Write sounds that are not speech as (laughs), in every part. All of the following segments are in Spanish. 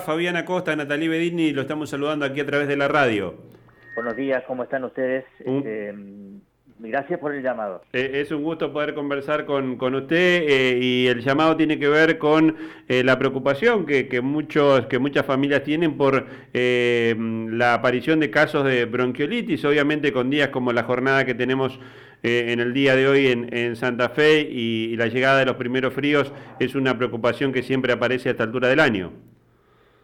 Fabiana Costa, Natalie Bedini, lo estamos saludando aquí a través de la radio. Buenos días, ¿cómo están ustedes? Este, gracias por el llamado. Eh, es un gusto poder conversar con, usted eh, y el llamado tiene que ver con eh, la preocupación que, muchos, que muchas familias tienen por la aparición de casos de bronquiolitis, obviamente con días como la jornada que tenemos en el día de hoy en, Santa Fe y, la llegada de los primeros fríos es una preocupación que siempre aparece a esta altura del año.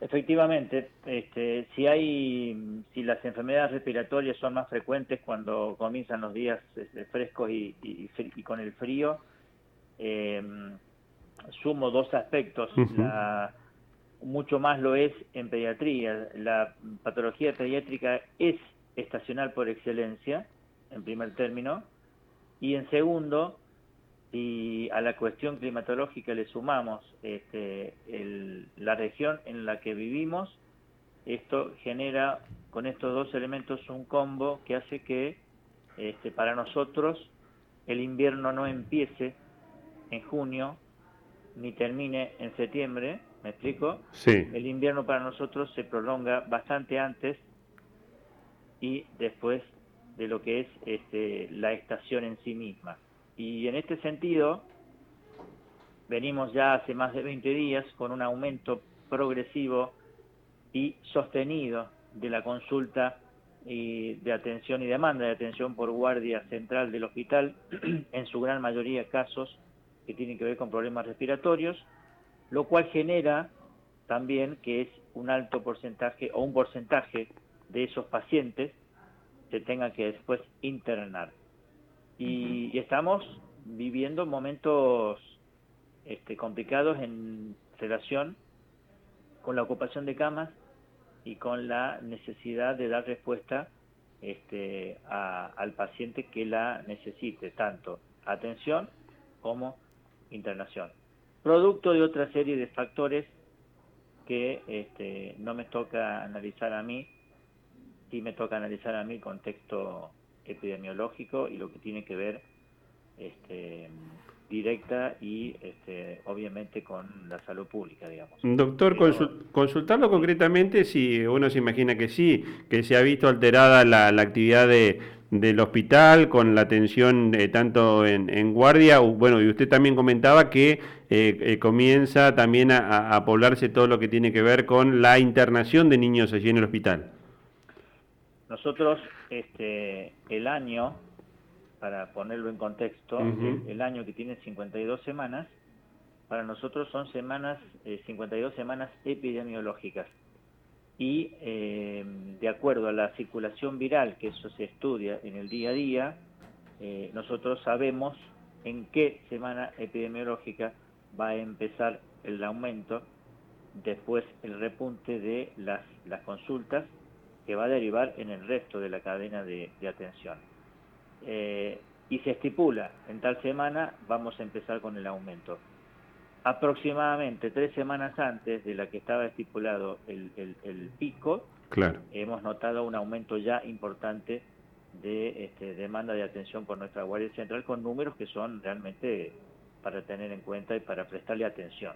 Efectivamente, este, si hay, si las enfermedades respiratorias son más frecuentes cuando comienzan los días este, frescos y, con el frío, em, sumo dos aspectos. mucho más lo es en pediatría. La patología pediátrica es estacional por excelencia, en primer término, y en segundo, y a la cuestión climatológica le sumamos este, la región en la que vivimos, esto genera con estos dos elementos un combo que hace que este, para nosotros el invierno no empiece en junio ni termine en septiembre, ¿me explico? Sí. El invierno para nosotros se prolonga bastante antes y después de lo que es este, la estación en sí misma. Y en este sentido, venimos ya hace más de 20 días con un aumento progresivo y sostenido de la consulta y de atención y demanda de atención por guardia central del hospital, (clears throat) en su gran mayoría casos que tienen que ver con problemas respiratorios, lo cual genera también que es un alto porcentaje o un porcentaje de esos pacientes se tenga que después internar y, estamos viviendo momentos este, complicados en relación con la ocupación de camas y con la necesidad de dar respuesta este, al paciente que la necesite, tanto atención como internación. Producto de otra serie de factores que este, no me toca analizar a mí, sí me toca analizar a mí contexto epidemiológico y lo que tiene que ver este, directa y este, obviamente con la salud pública, digamos. Doctor, consultarlo concretamente si uno se imagina que sí, que se ha visto alterada la, actividad de, del hospital con la atención eh, tanto en, guardia, bueno, y usted también comentaba que eh, eh, comienza también a, a, poblarse todo lo que tiene que ver con la internación de niños allí en el hospital. Nosotros, este, el año, para ponerlo en contexto, el, año que tiene 52 semanas, para nosotros son semanas, 52 eh, semanas epidemiológicas. Y eh, de acuerdo a la circulación viral, que eso se estudia en el día a día, eh, nosotros sabemos en qué semana epidemiológica va a empezar el aumento, después el repunte de las, las consultas que va a derivar en el resto de la cadena de, atención. Eh, y se estipula, en tal semana vamos a empezar con el aumento. Aproximadamente tres semanas antes de la que estaba estipulado el, pico, claro. hemos notado un aumento ya importante de este, demanda de atención por nuestra Guardia Central con números que son realmente para tener en cuenta y para prestarle atención.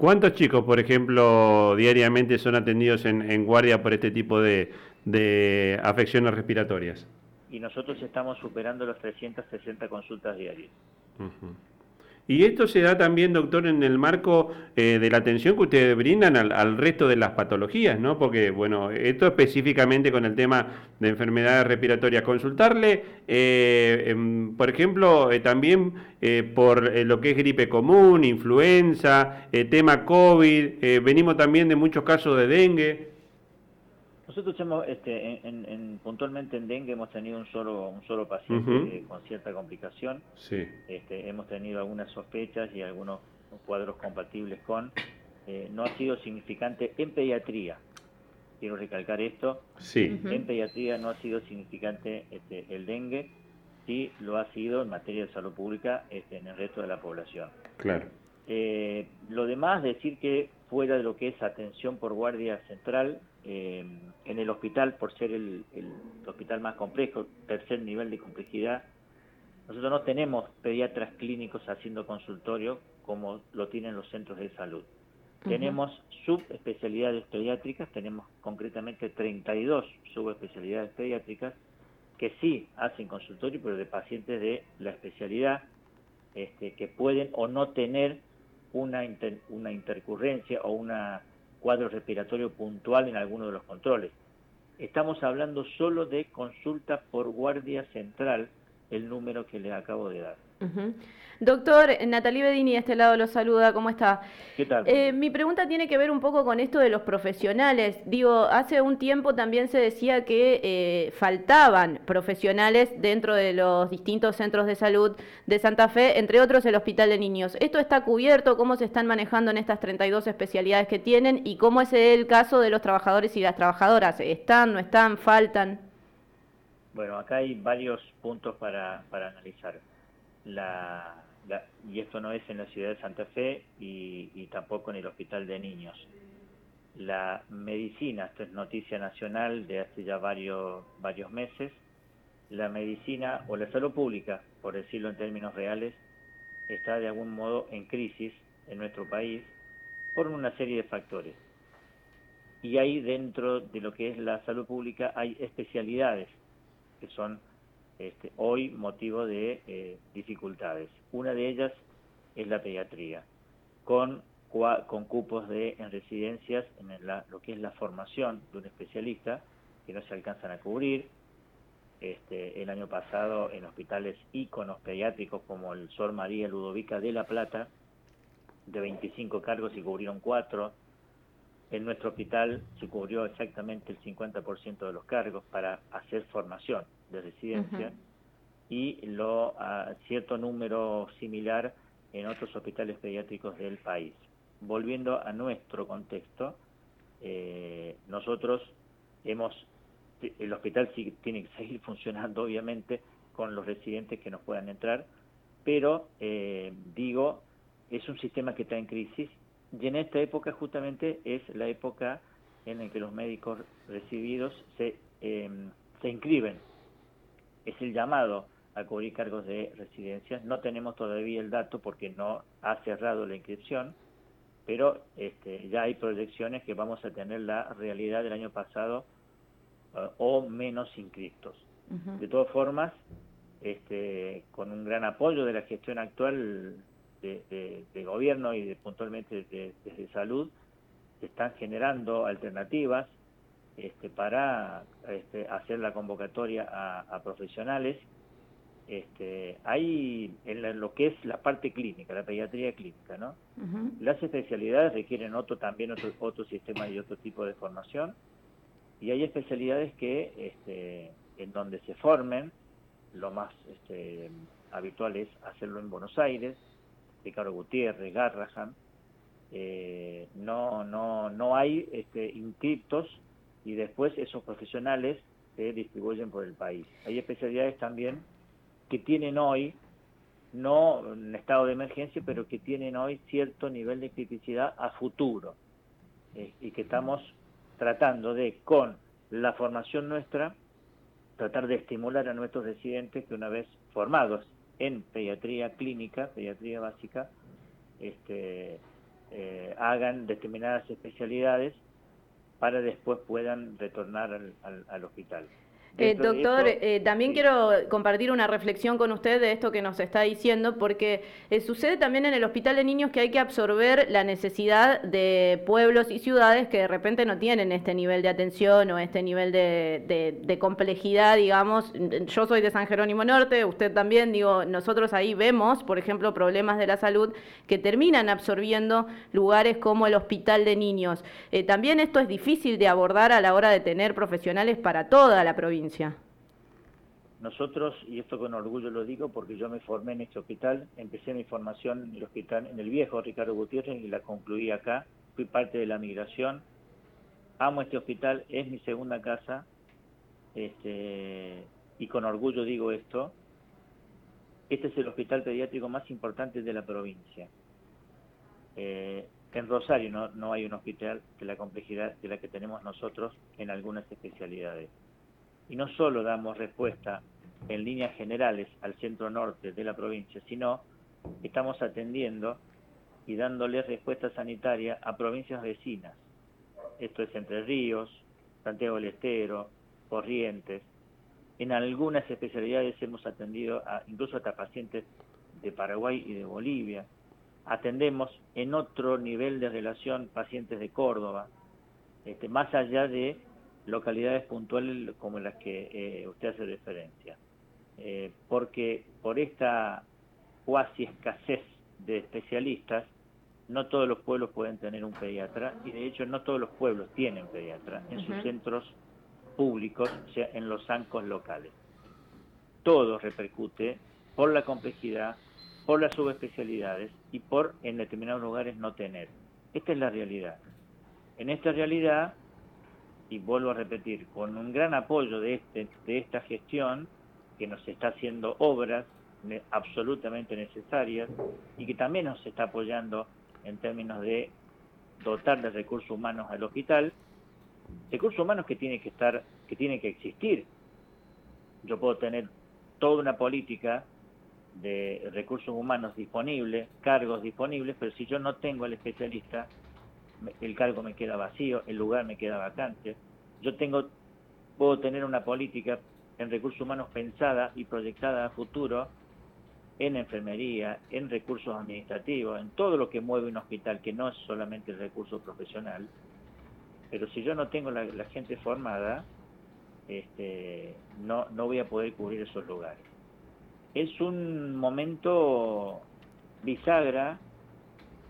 ¿Cuántos chicos, por ejemplo, diariamente son atendidos en, guardia por este tipo de, afecciones respiratorias? Y nosotros estamos superando las 360 consultas diarias. Y esto se da también, doctor, en el marco eh, de la atención que ustedes brindan al, resto de las patologías, ¿no? Porque, bueno, esto específicamente con el tema de enfermedades respiratorias. Consultarle, eh, em, por ejemplo, eh, también por lo que es gripe común, influenza, tema COVID, venimos también de muchos casos de dengue. Nosotros hemos, este, en, puntualmente en dengue hemos tenido un solo un solo paciente con cierta complicación. Sí. Este, hemos tenido algunas sospechas y algunos cuadros compatibles con. Eh, no ha sido significante en pediatría. Quiero recalcar esto. Sí. En pediatría no ha sido significante este, el dengue, sí lo ha sido en materia de salud pública este, en el resto de la población. Claro. Eh, lo demás, decir que fuera de lo que es atención por guardia central, eh, en el hospital, por ser el, hospital más complejo, tercer nivel de complejidad, nosotros no tenemos pediatras clínicos haciendo consultorio como lo tienen los centros de salud. Tenemos subespecialidades pediátricas, tenemos concretamente 32 subespecialidades pediátricas que sí hacen consultorio, pero de pacientes de la especialidad este, que pueden o no tener una, una intercurrencia o un cuadro respiratorio puntual en alguno de los controles. Estamos hablando solo de consulta por guardia central, el número que les acabo de dar. Doctor, Natalie Bedini de este lado lo saluda, ¿cómo está? ¿Qué tal? Eh, mi pregunta tiene que ver un poco con esto de los profesionales. Digo, hace un tiempo también se decía que eh, faltaban profesionales dentro de los distintos centros de salud de Santa Fe, entre otros el Hospital de Niños. ¿Esto está cubierto? ¿Cómo se están manejando en estas 32 especialidades que tienen? ¿Y cómo es el caso de los trabajadores y las trabajadoras? ¿Están, no están, faltan? Bueno, acá hay varios puntos para, para analizar. La, y esto no es en la ciudad de Santa Fe y, tampoco en el Hospital de Niños. La medicina, esto es noticia nacional de hace ya varios, varios meses, la medicina o la salud pública, por decirlo en términos reales, está de algún modo en crisis en nuestro país por una serie de factores. Y ahí dentro de lo que es la salud pública hay especialidades que son este, hoy motivo de eh, dificultades. Una de ellas es la pediatría, con, con cupos de, en residencias en lo que es la formación de un especialista que no se alcanzan a cubrir. Este, el año pasado en hospitales íconos pediátricos como el Sol María Ludovica de La Plata, de 25 cargos y cubrieron 4. En nuestro hospital se cubrió exactamente el 50% de los cargos para hacer formación de residencia y lo a cierto número similar en otros hospitales pediátricos del país. Volviendo a nuestro contexto, eh, nosotros hemos, el hospital sí tiene que seguir (laughs) funcionando obviamente con los residentes que nos puedan entrar, pero eh, digo, es un sistema que está en crisis y en esta época justamente es la época en la que los médicos recibidos se, eh, se inscriben es el llamado a cubrir cargos de residencia. No tenemos todavía el dato porque no ha cerrado la inscripción, pero este, ya hay proyecciones que vamos a tener la realidad del año pasado eh, o menos inscriptos. De todas formas, este, con un gran apoyo de la gestión actual de, gobierno y de, puntualmente desde salud, se están generando alternativas este, para este, hacer la convocatoria a, profesionales. Este, hay en lo que es la parte clínica, la pediatría clínica, ¿no? Las especialidades requieren otro también otro, otro sistema y otro tipo de formación y hay especialidades que este, en donde se formen, lo más este, habitual es hacerlo en Buenos Aires, Ricardo Gutiérrez, Garrahan, eh, no, no, no hay este, inscriptos y después esos profesionales se distribuyen por el país. Hay especialidades también que tienen hoy, no en estado de emergencia, pero que tienen hoy cierto nivel de criticidad a futuro eh, y que estamos tratando de, con la formación nuestra, tratar de estimular a nuestros residentes que una vez formados en pediatría clínica, pediatría básica, este, eh, hagan determinadas especialidades para después puedan retornar al, hospital. Eh, doctor, eh, también quiero compartir una reflexión con usted de esto que nos está diciendo, porque eh, sucede también en el Hospital de Niños que hay que absorber la necesidad de pueblos y ciudades que de repente no tienen este nivel de atención o este nivel de, complejidad, digamos. Yo soy de San Jerónimo Norte, usted también, digo, nosotros ahí vemos, por ejemplo, problemas de la salud que terminan absorbiendo lugares como el Hospital de Niños. también esto es difícil de abordar a la hora de tener profesionales para toda la provincia. Nosotros, y esto con orgullo lo digo porque yo me formé en este hospital, empecé mi formación en el hospital, en el viejo Ricardo Gutiérrez y la concluí acá, fui parte de la migración, amo este hospital, es mi segunda casa, este, y con orgullo digo esto, este es el hospital pediátrico más importante de la provincia. Eh, en Rosario no, no hay un hospital de la complejidad de la que tenemos nosotros en algunas especialidades y no solo damos respuesta en líneas generales al centro norte de la provincia, sino estamos atendiendo y dándole respuesta sanitaria a provincias vecinas. Esto es Entre Ríos, Santiago del Estero, Corrientes. En algunas especialidades hemos atendido a, incluso hasta pacientes de Paraguay y de Bolivia. Atendemos en otro nivel de relación pacientes de Córdoba, este, más allá de localidades puntuales como las que eh, usted hace referencia. Eh, porque por esta cuasi escasez de especialistas, no todos los pueblos pueden tener un pediatra y de hecho no todos los pueblos tienen pediatra en sus centros públicos, o sea, en los zancos locales. Todo repercute por la complejidad, por las subespecialidades y por en determinados lugares no tener. Esta es la realidad. En esta realidad, y vuelvo a repetir, con un gran apoyo de, este, de esta gestión, que nos está haciendo obras absolutamente necesarias y que también nos está apoyando en términos de dotar de recursos humanos al hospital, recursos humanos que tienen que estar, que tienen que existir. Yo puedo tener toda una política de recursos humanos disponibles, cargos disponibles, pero si yo no tengo al especialista, el cargo me queda vacío, el lugar me queda vacante. Yo tengo, puedo tener una política en recursos humanos pensada y proyectada a futuro en enfermería, en recursos administrativos, en todo lo que mueve un hospital, que no es solamente el recurso profesional. Pero si yo no tengo la, gente formada, este, no, no voy a poder cubrir esos lugares. Es un momento bisagra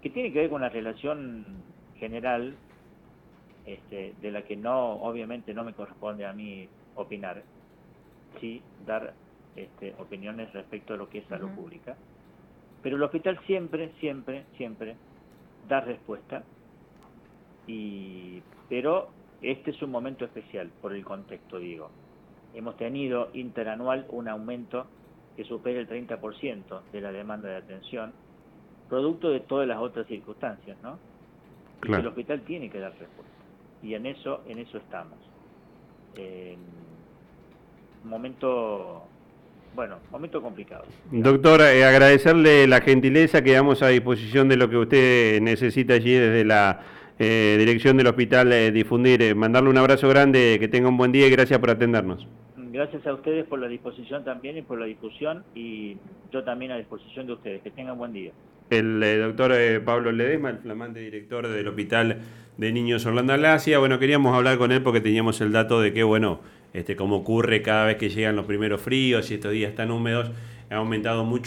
que tiene que ver con la relación general, este, de la que no, obviamente no me corresponde a mí opinar, sí dar este, opiniones respecto a lo que es salud pública. Pero el hospital siempre, siempre, siempre da respuesta, y, pero este es un momento especial por el contexto, digo. Hemos tenido interanual un aumento que supera el 30% de la demanda de atención, producto de todas las otras circunstancias, ¿no? El hospital tiene que dar respuesta. Y en eso, en eso estamos. momento, bueno, momento complicado. Doctor, eh, agradecerle la gentileza, quedamos a disposición de lo que usted necesita allí desde la eh, dirección del hospital eh, difundir. mandarle un abrazo grande, que tenga un buen día y gracias por atendernos. Gracias a ustedes por la disposición también y por la discusión y yo también a disposición de ustedes. Que tengan buen día el eh, doctor eh, Pablo Ledesma, el flamante director del Hospital de Niños Orlando Alasia. Bueno, queríamos hablar con él porque teníamos el dato de que, bueno, este, como ocurre cada vez que llegan los primeros fríos y estos días tan húmedos, ha aumentado mucho